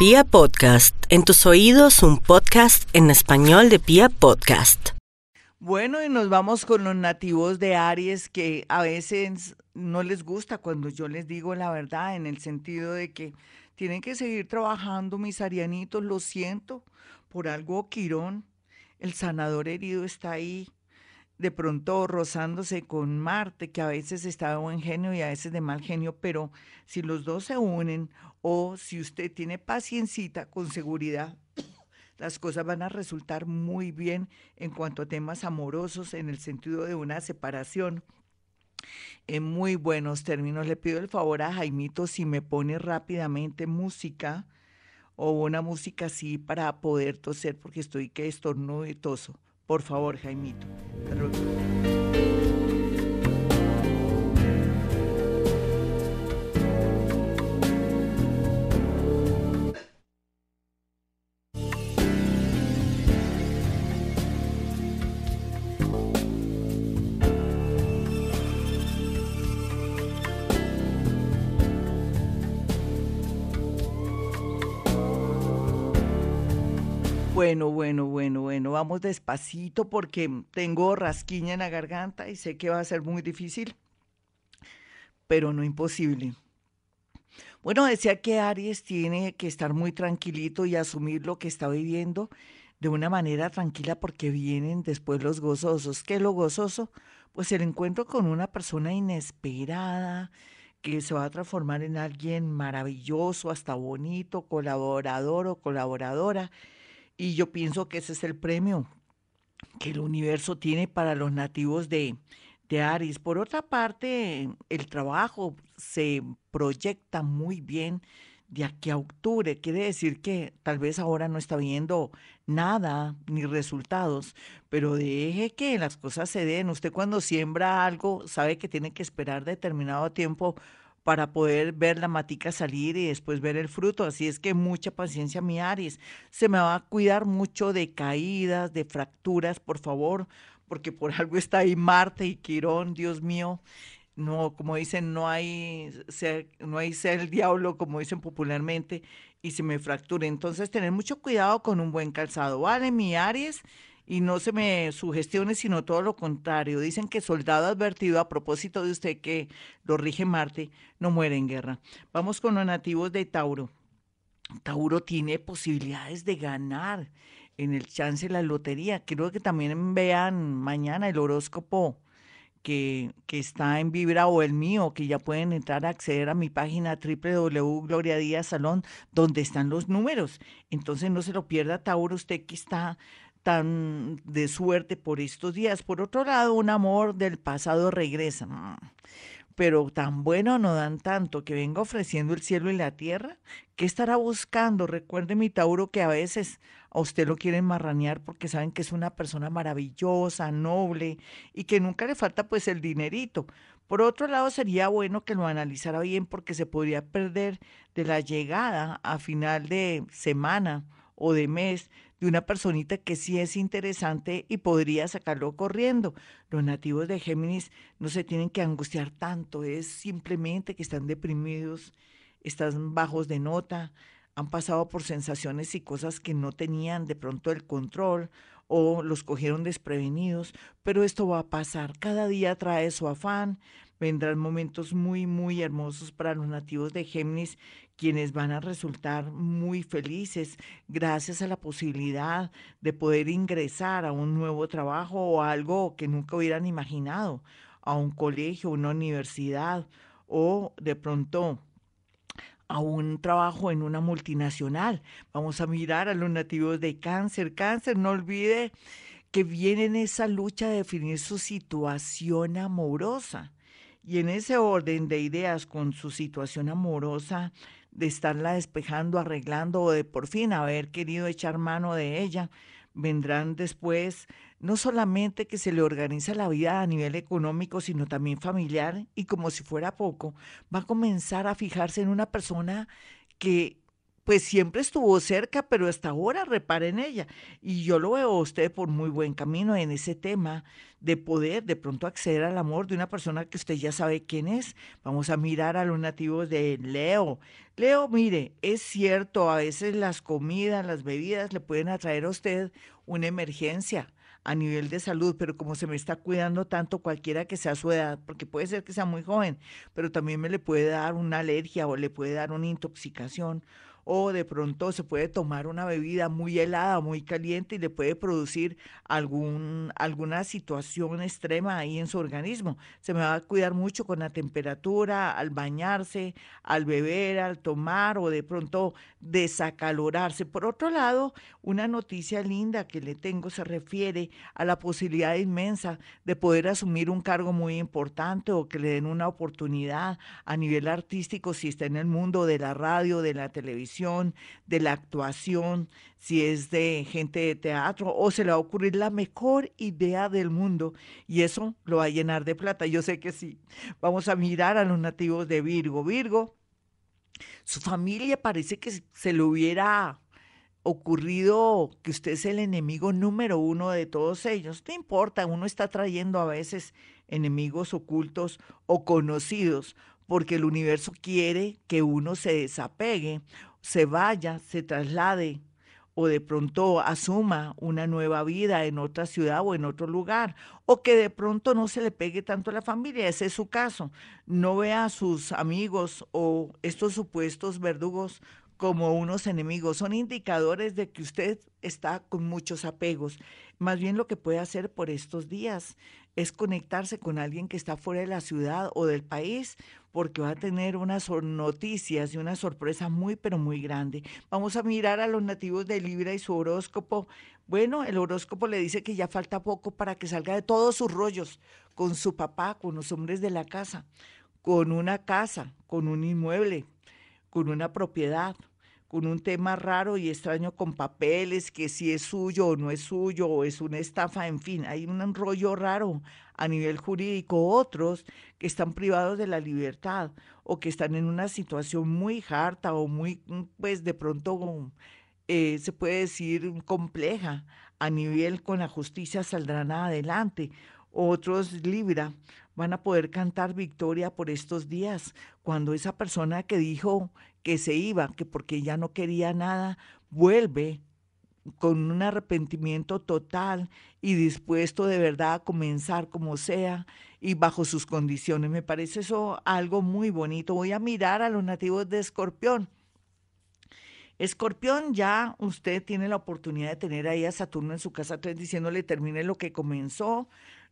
Pia Podcast, en tus oídos un podcast en español de Pia Podcast. Bueno, y nos vamos con los nativos de Aries que a veces no les gusta cuando yo les digo la verdad, en el sentido de que tienen que seguir trabajando, mis arianitos, lo siento, por algo Quirón, el sanador herido está ahí, de pronto rozándose con Marte, que a veces está de buen genio y a veces de mal genio, pero si los dos se unen o si usted tiene paciencita, con seguridad, las cosas van a resultar muy bien en cuanto a temas amorosos en el sentido de una separación. En muy buenos términos, le pido el favor a Jaimito si me pone rápidamente música o una música así para poder toser porque estoy que estornudo y toso. Por favor, Jaimito. Bueno, bueno, bueno, bueno, vamos despacito porque tengo rasquiña en la garganta y sé que va a ser muy difícil, pero no imposible. Bueno, decía que Aries tiene que estar muy tranquilito y asumir lo que está viviendo de una manera tranquila porque vienen después los gozosos. ¿Qué es lo gozoso? Pues el encuentro con una persona inesperada que se va a transformar en alguien maravilloso, hasta bonito, colaborador o colaboradora y yo pienso que ese es el premio que el universo tiene para los nativos de, de Aries. Por otra parte, el trabajo se proyecta muy bien de aquí a octubre. Quiere decir que tal vez ahora no está viendo nada ni resultados, pero deje que las cosas se den. Usted cuando siembra algo sabe que tiene que esperar determinado tiempo para poder ver la matica salir y después ver el fruto. Así es que mucha paciencia, mi Aries. Se me va a cuidar mucho de caídas, de fracturas, por favor, porque por algo está ahí Marte y Quirón, Dios mío. No, como dicen, no hay, ser, no hay ser el diablo, como dicen popularmente, y se me fracture. Entonces, tener mucho cuidado con un buen calzado. ¿Vale, mi Aries? Y no se me sugestione, sino todo lo contrario. Dicen que soldado advertido a propósito de usted que lo rige Marte, no muere en guerra. Vamos con los nativos de Tauro. Tauro tiene posibilidades de ganar en el chance de la lotería. Creo que también vean mañana el horóscopo que, que, está en Vibra o el mío, que ya pueden entrar a acceder a mi página www.gloria Salón, donde están los números. Entonces no se lo pierda, Tauro, usted que está tan de suerte por estos días. Por otro lado, un amor del pasado regresa. Mm, pero tan bueno no dan tanto que venga ofreciendo el cielo y la tierra. ¿Qué estará buscando? Recuerde mi Tauro que a veces a usted lo quieren marranear porque saben que es una persona maravillosa, noble y que nunca le falta pues el dinerito. Por otro lado, sería bueno que lo analizara bien porque se podría perder de la llegada a final de semana o de mes de una personita que sí es interesante y podría sacarlo corriendo. Los nativos de Géminis no se tienen que angustiar tanto, es simplemente que están deprimidos, están bajos de nota, han pasado por sensaciones y cosas que no tenían de pronto el control o los cogieron desprevenidos, pero esto va a pasar. Cada día trae su afán, vendrán momentos muy, muy hermosos para los nativos de Géminis, quienes van a resultar muy felices gracias a la posibilidad de poder ingresar a un nuevo trabajo o algo que nunca hubieran imaginado, a un colegio, una universidad o de pronto a un trabajo en una multinacional. Vamos a mirar a los nativos de cáncer. Cáncer, no olvide que viene en esa lucha de definir su situación amorosa y en ese orden de ideas con su situación amorosa, de estarla despejando, arreglando o de por fin haber querido echar mano de ella, vendrán después no solamente que se le organiza la vida a nivel económico, sino también familiar y como si fuera poco, va a comenzar a fijarse en una persona que pues siempre estuvo cerca, pero hasta ahora repara en ella. Y yo lo veo a usted por muy buen camino en ese tema de poder de pronto acceder al amor de una persona que usted ya sabe quién es. Vamos a mirar a los nativos de Leo. Leo, mire, es cierto, a veces las comidas, las bebidas le pueden atraer a usted una emergencia a nivel de salud, pero como se me está cuidando tanto cualquiera que sea su edad, porque puede ser que sea muy joven, pero también me le puede dar una alergia o le puede dar una intoxicación o de pronto se puede tomar una bebida muy helada, muy caliente y le puede producir algún, alguna situación extrema ahí en su organismo. Se me va a cuidar mucho con la temperatura, al bañarse, al beber, al tomar o de pronto desacalorarse. Por otro lado, una noticia linda que le tengo se refiere a la posibilidad inmensa de poder asumir un cargo muy importante o que le den una oportunidad a nivel artístico si está en el mundo de la radio, de la televisión de la actuación, si es de gente de teatro, o se le va a ocurrir la mejor idea del mundo y eso lo va a llenar de plata. Yo sé que sí. Vamos a mirar a los nativos de Virgo. Virgo, su familia parece que se le hubiera ocurrido que usted es el enemigo número uno de todos ellos. No importa, uno está trayendo a veces enemigos ocultos o conocidos porque el universo quiere que uno se desapegue se vaya, se traslade o de pronto asuma una nueva vida en otra ciudad o en otro lugar, o que de pronto no se le pegue tanto a la familia, ese es su caso. No vea a sus amigos o estos supuestos verdugos como unos enemigos, son indicadores de que usted está con muchos apegos. Más bien lo que puede hacer por estos días es conectarse con alguien que está fuera de la ciudad o del país porque va a tener unas noticias y una sorpresa muy, pero muy grande. Vamos a mirar a los nativos de Libra y su horóscopo. Bueno, el horóscopo le dice que ya falta poco para que salga de todos sus rollos con su papá, con los hombres de la casa, con una casa, con un inmueble, con una propiedad, con un tema raro y extraño con papeles, que si es suyo o no es suyo, o es una estafa, en fin, hay un rollo raro a nivel jurídico, otros que están privados de la libertad o que están en una situación muy harta o muy, mm, pues de pronto, eh, se puede decir, compleja a nivel con la justicia saldrán adelante. Otros Libra van a poder cantar victoria por estos días, cuando esa persona que dijo que se iba, que porque ya no quería nada, vuelve con un arrepentimiento total y dispuesto de verdad a comenzar como sea y bajo sus condiciones. Me parece eso algo muy bonito. Voy a mirar a los nativos de Escorpión. Escorpión, ya usted tiene la oportunidad de tener ahí a Saturno en su casa 3 diciéndole termine lo que comenzó,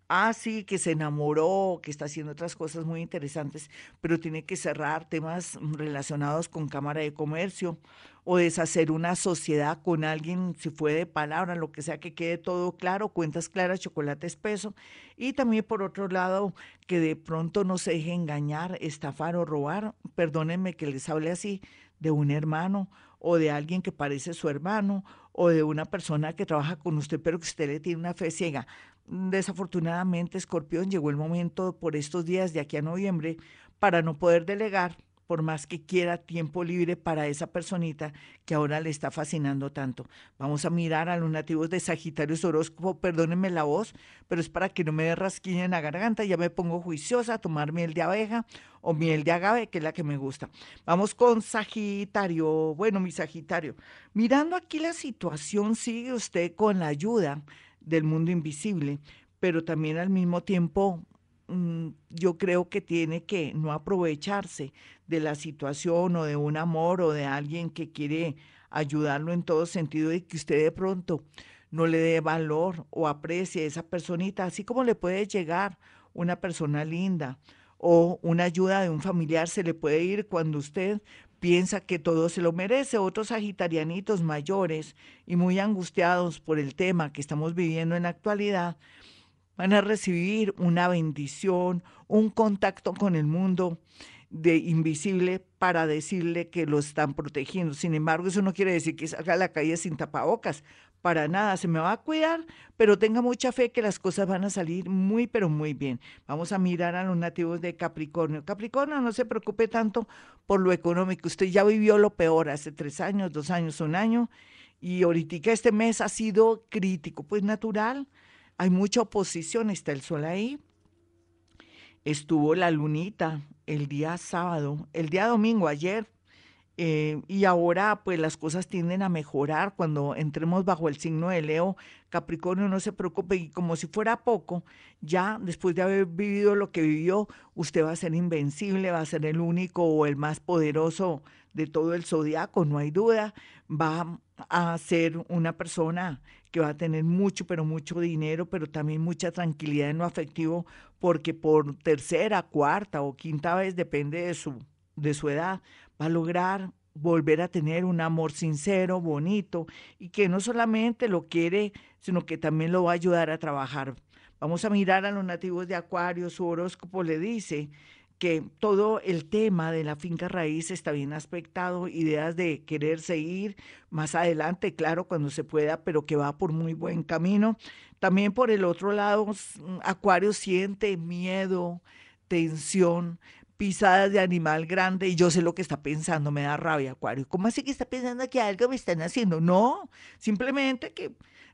ah, sí, que se enamoró, que está haciendo otras cosas muy interesantes, pero tiene que cerrar temas relacionados con Cámara de Comercio o deshacer una sociedad con alguien, si fue de palabra, lo que sea, que quede todo claro, cuentas claras, chocolate espeso. Y también, por otro lado, que de pronto no se deje engañar, estafar o robar, perdónenme que les hable así, de un hermano o de alguien que parece su hermano o de una persona que trabaja con usted, pero que usted le tiene una fe ciega. Desafortunadamente, Escorpión, llegó el momento por estos días de aquí a noviembre para no poder delegar, por más que quiera tiempo libre para esa personita que ahora le está fascinando tanto. Vamos a mirar a los nativos de Sagitario horóscopo, perdónenme la voz, pero es para que no me rasquiña en la garganta, ya me pongo juiciosa a tomar miel de abeja o miel de agave, que es la que me gusta. Vamos con Sagitario, bueno, mi Sagitario, mirando aquí la situación, sigue usted con la ayuda del mundo invisible, pero también al mismo tiempo mm, yo creo que tiene que no aprovecharse de la situación o de un amor o de alguien que quiere ayudarlo en todo sentido y que usted de pronto no le dé valor o aprecie a esa personita, así como le puede llegar una persona linda o una ayuda de un familiar se le puede ir cuando usted piensa que todo se lo merece. Otros sagitarianitos mayores y muy angustiados por el tema que estamos viviendo en la actualidad van a recibir una bendición, un contacto con el mundo de invisible para decirle que lo están protegiendo. Sin embargo, eso no quiere decir que salga a la calle sin tapabocas. Para nada, se me va a cuidar, pero tenga mucha fe que las cosas van a salir muy, pero muy bien. Vamos a mirar a los nativos de Capricornio. Capricornio, no se preocupe tanto por lo económico. Usted ya vivió lo peor hace tres años, dos años, un año, y ahorita este mes ha sido crítico. Pues natural, hay mucha oposición, está el sol ahí, estuvo la lunita el día sábado, el día domingo, ayer, eh, y ahora pues las cosas tienden a mejorar cuando entremos bajo el signo de Leo. Capricornio no se preocupe y como si fuera poco, ya después de haber vivido lo que vivió, usted va a ser invencible, va a ser el único o el más poderoso de todo el zodiaco, no hay duda. Va a ser una persona que va a tener mucho, pero mucho dinero, pero también mucha tranquilidad en lo afectivo, porque por tercera, cuarta o quinta vez, depende de su, de su edad, va a lograr volver a tener un amor sincero, bonito, y que no solamente lo quiere, sino que también lo va a ayudar a trabajar. Vamos a mirar a los nativos de Acuario, su horóscopo le dice que todo el tema de la finca raíz está bien aspectado, ideas de querer seguir más adelante, claro, cuando se pueda, pero que va por muy buen camino. También por el otro lado, Acuario siente miedo, tensión, pisadas de animal grande y yo sé lo que está pensando, me da rabia, Acuario. ¿Cómo así que está pensando que algo me están haciendo? No, simplemente que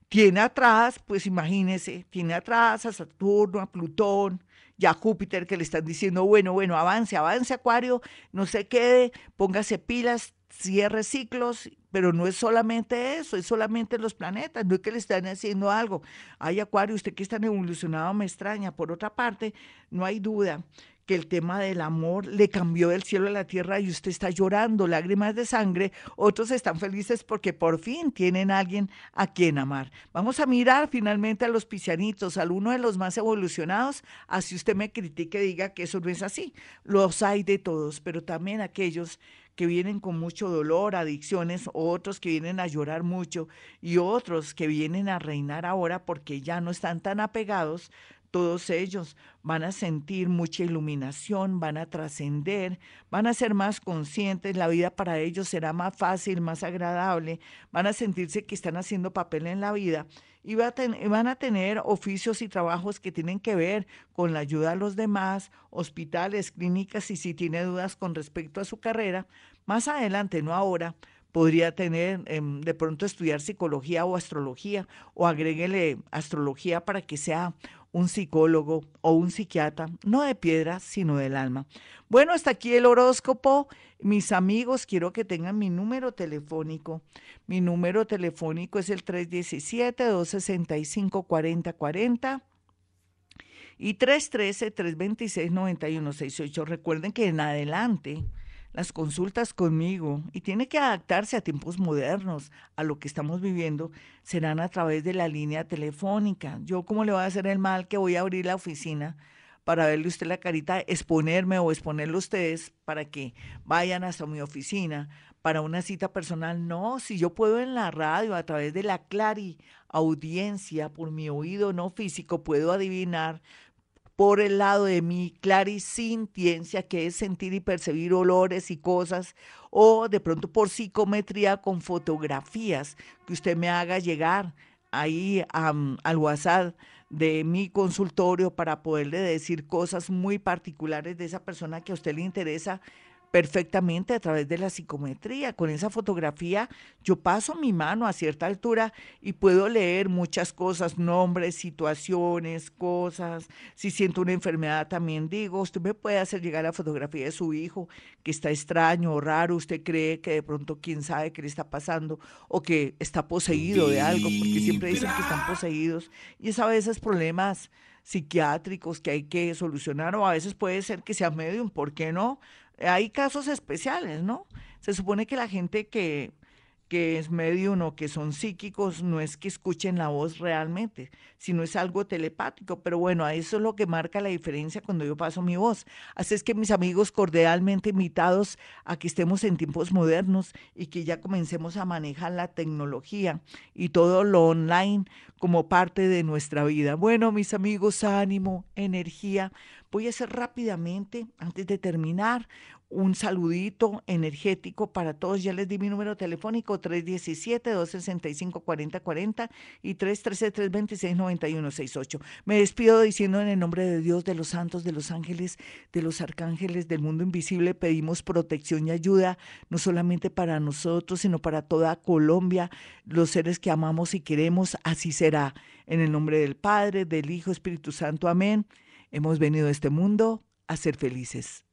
tiene atrás, pues imagínese, tiene atrás a Saturno, a Plutón, ya Júpiter que le están diciendo, bueno, bueno, avance, avance Acuario, no se quede, póngase pilas, cierre ciclos, pero no es solamente eso, es solamente los planetas, no es que le están haciendo algo. Ay, Acuario, usted que es tan evolucionado me extraña. Por otra parte, no hay duda que el tema del amor le cambió del cielo a la tierra y usted está llorando lágrimas de sangre, otros están felices porque por fin tienen a alguien a quien amar. Vamos a mirar finalmente a los pisianitos, al uno de los más evolucionados, así usted me critique diga que eso no es así. Los hay de todos, pero también aquellos que vienen con mucho dolor, adicciones, otros que vienen a llorar mucho y otros que vienen a reinar ahora porque ya no están tan apegados todos ellos van a sentir mucha iluminación, van a trascender, van a ser más conscientes, la vida para ellos será más fácil, más agradable, van a sentirse que están haciendo papel en la vida y van a tener oficios y trabajos que tienen que ver con la ayuda a los demás, hospitales, clínicas y si tiene dudas con respecto a su carrera, más adelante, no ahora, podría tener em, de pronto estudiar psicología o astrología o agréguele astrología para que sea un psicólogo o un psiquiatra, no de piedra, sino del alma. Bueno, hasta aquí el horóscopo. Mis amigos, quiero que tengan mi número telefónico. Mi número telefónico es el 317-265-4040 y 313-326-9168. Recuerden que en adelante las consultas conmigo y tiene que adaptarse a tiempos modernos, a lo que estamos viviendo, serán a través de la línea telefónica. Yo, ¿cómo le voy a hacer el mal que voy a abrir la oficina para verle usted la carita, exponerme o exponerle a ustedes para que vayan hasta mi oficina para una cita personal? No, si yo puedo en la radio, a través de la clari audiencia, por mi oído no físico, puedo adivinar por el lado de mi clarisintiencia, que es sentir y percibir olores y cosas, o de pronto por psicometría con fotografías que usted me haga llegar ahí al WhatsApp de mi consultorio para poderle decir cosas muy particulares de esa persona que a usted le interesa perfectamente a través de la psicometría. Con esa fotografía yo paso mi mano a cierta altura y puedo leer muchas cosas, nombres, situaciones, cosas. Si siento una enfermedad también digo, usted me puede hacer llegar la fotografía de su hijo que está extraño o raro, usted cree que de pronto quién sabe qué le está pasando o que está poseído de algo, porque siempre dicen que están poseídos y es a veces problemas psiquiátricos que hay que solucionar o a veces puede ser que sea medium, ¿por qué no? Hay casos especiales, ¿no? Se supone que la gente que, que es medium o que son psíquicos, no es que escuchen la voz realmente, sino es algo telepático. Pero bueno, eso es lo que marca la diferencia cuando yo paso mi voz. Así es que mis amigos cordialmente invitados a que estemos en tiempos modernos y que ya comencemos a manejar la tecnología y todo lo online como parte de nuestra vida. Bueno, mis amigos, ánimo, energía. Voy a hacer rápidamente, antes de terminar, un saludito energético para todos. Ya les di mi número telefónico 317-265-4040 y 313-326-9168. Me despido diciendo en el nombre de Dios, de los santos, de los ángeles, de los arcángeles, del mundo invisible, pedimos protección y ayuda, no solamente para nosotros, sino para toda Colombia, los seres que amamos y queremos. Así será. En el nombre del Padre, del Hijo, Espíritu Santo. Amén. Hemos venido a este mundo a ser felices.